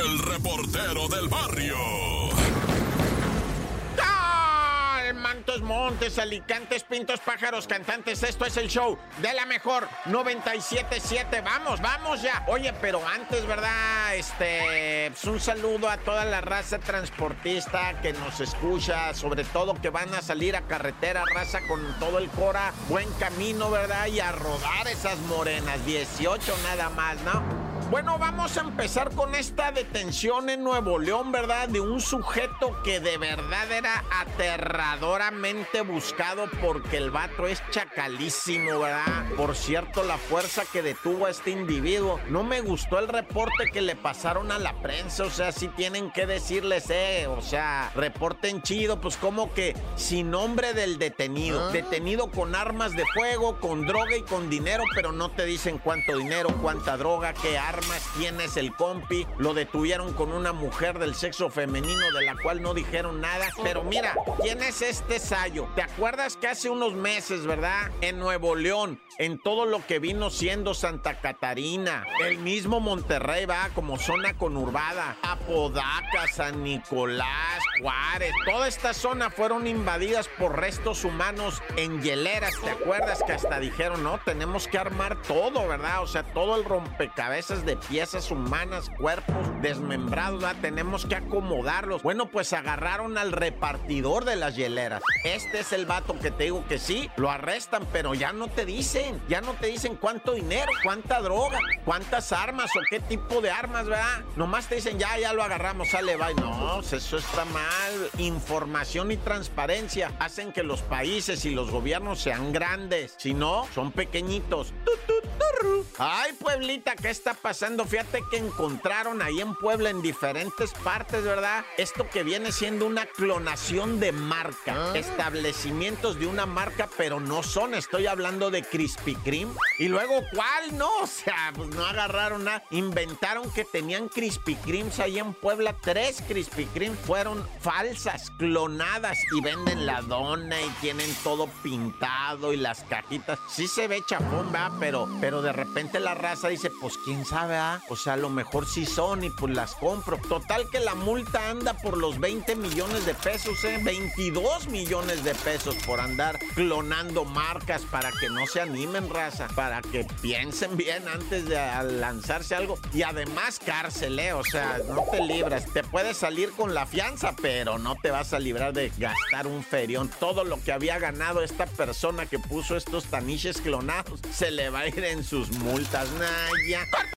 el reportero del barrio. Mantos, Montes, Alicantes, Pintos, Pájaros, Cantantes. Esto es el show de la mejor 977. Vamos, vamos ya. Oye, pero antes, ¿verdad? Este, pues un saludo a toda la raza transportista que nos escucha, sobre todo que van a salir a carretera, raza con todo el cora, buen camino, ¿verdad? Y a rodar esas morenas. 18 nada más, ¿no? Bueno, vamos a empezar con esta detención en Nuevo León, ¿verdad? De un sujeto que de verdad era aterradoramente buscado porque el vato es chacalísimo, ¿verdad? Por cierto, la fuerza que detuvo a este individuo. No me gustó el reporte que le pasaron a la prensa, o sea, si tienen que decirles, eh, o sea, reporten chido, pues como que sin nombre del detenido. Detenido con armas de fuego, con droga y con dinero, pero no te dicen cuánto dinero, cuánta droga, qué armas quién es el compi, lo detuvieron con una mujer del sexo femenino de la cual no dijeron nada. Pero mira, ¿quién es este Sayo? ¿Te acuerdas que hace unos meses, verdad? En Nuevo León, en todo lo que vino siendo Santa Catarina, el mismo Monterrey va como zona conurbada, Apodaca, San Nicolás, Juárez, toda esta zona fueron invadidas por restos humanos en hieleras. ¿Te acuerdas que hasta dijeron, no, tenemos que armar todo, ¿verdad? O sea, todo el rompecabezas de piezas humanas, cuerpos desmembrados, tenemos que acomodarlos. Bueno, pues agarraron al repartidor de las hieleras. Este es el vato que te digo que sí, lo arrestan, pero ya no te dicen, ya no te dicen cuánto dinero, cuánta droga, cuántas armas o qué tipo de armas, ¿verdad? Nomás te dicen, ya, ya lo agarramos, sale, va. No, eso está mal. Información y transparencia hacen que los países y los gobiernos sean grandes. Si no, son pequeñitos. Ay, Pueblita, ¿qué está pasando? Fíjate que encontraron ahí en Puebla, en diferentes partes, ¿verdad? Esto que viene siendo una clonación de marca. Establecimientos de una marca, pero no son. Estoy hablando de Krispy Kreme. Y luego, ¿cuál? No, o sea, pues no agarraron nada. Inventaron que tenían Krispy Kremes ahí en Puebla. Tres Krispy Kreme fueron falsas, clonadas. Y venden la dona y tienen todo pintado y las cajitas. Sí se ve chapón, ¿verdad? Pero, pero de repente la raza dice, pues quién sabe, ¿ah? O sea, a lo mejor sí son y pues las compro. Total que la multa anda por los 20 millones de pesos, ¿eh? 22 millones de pesos por andar clonando marcas para que no se animen, raza. Para que piensen bien antes de lanzarse algo. Y además cárcel, ¿eh? O sea, no te libras. Te puedes salir con la fianza, pero no te vas a librar de gastar un ferión. Todo lo que había ganado esta persona que puso estos taniches clonados se le va a ir en multas. Naya.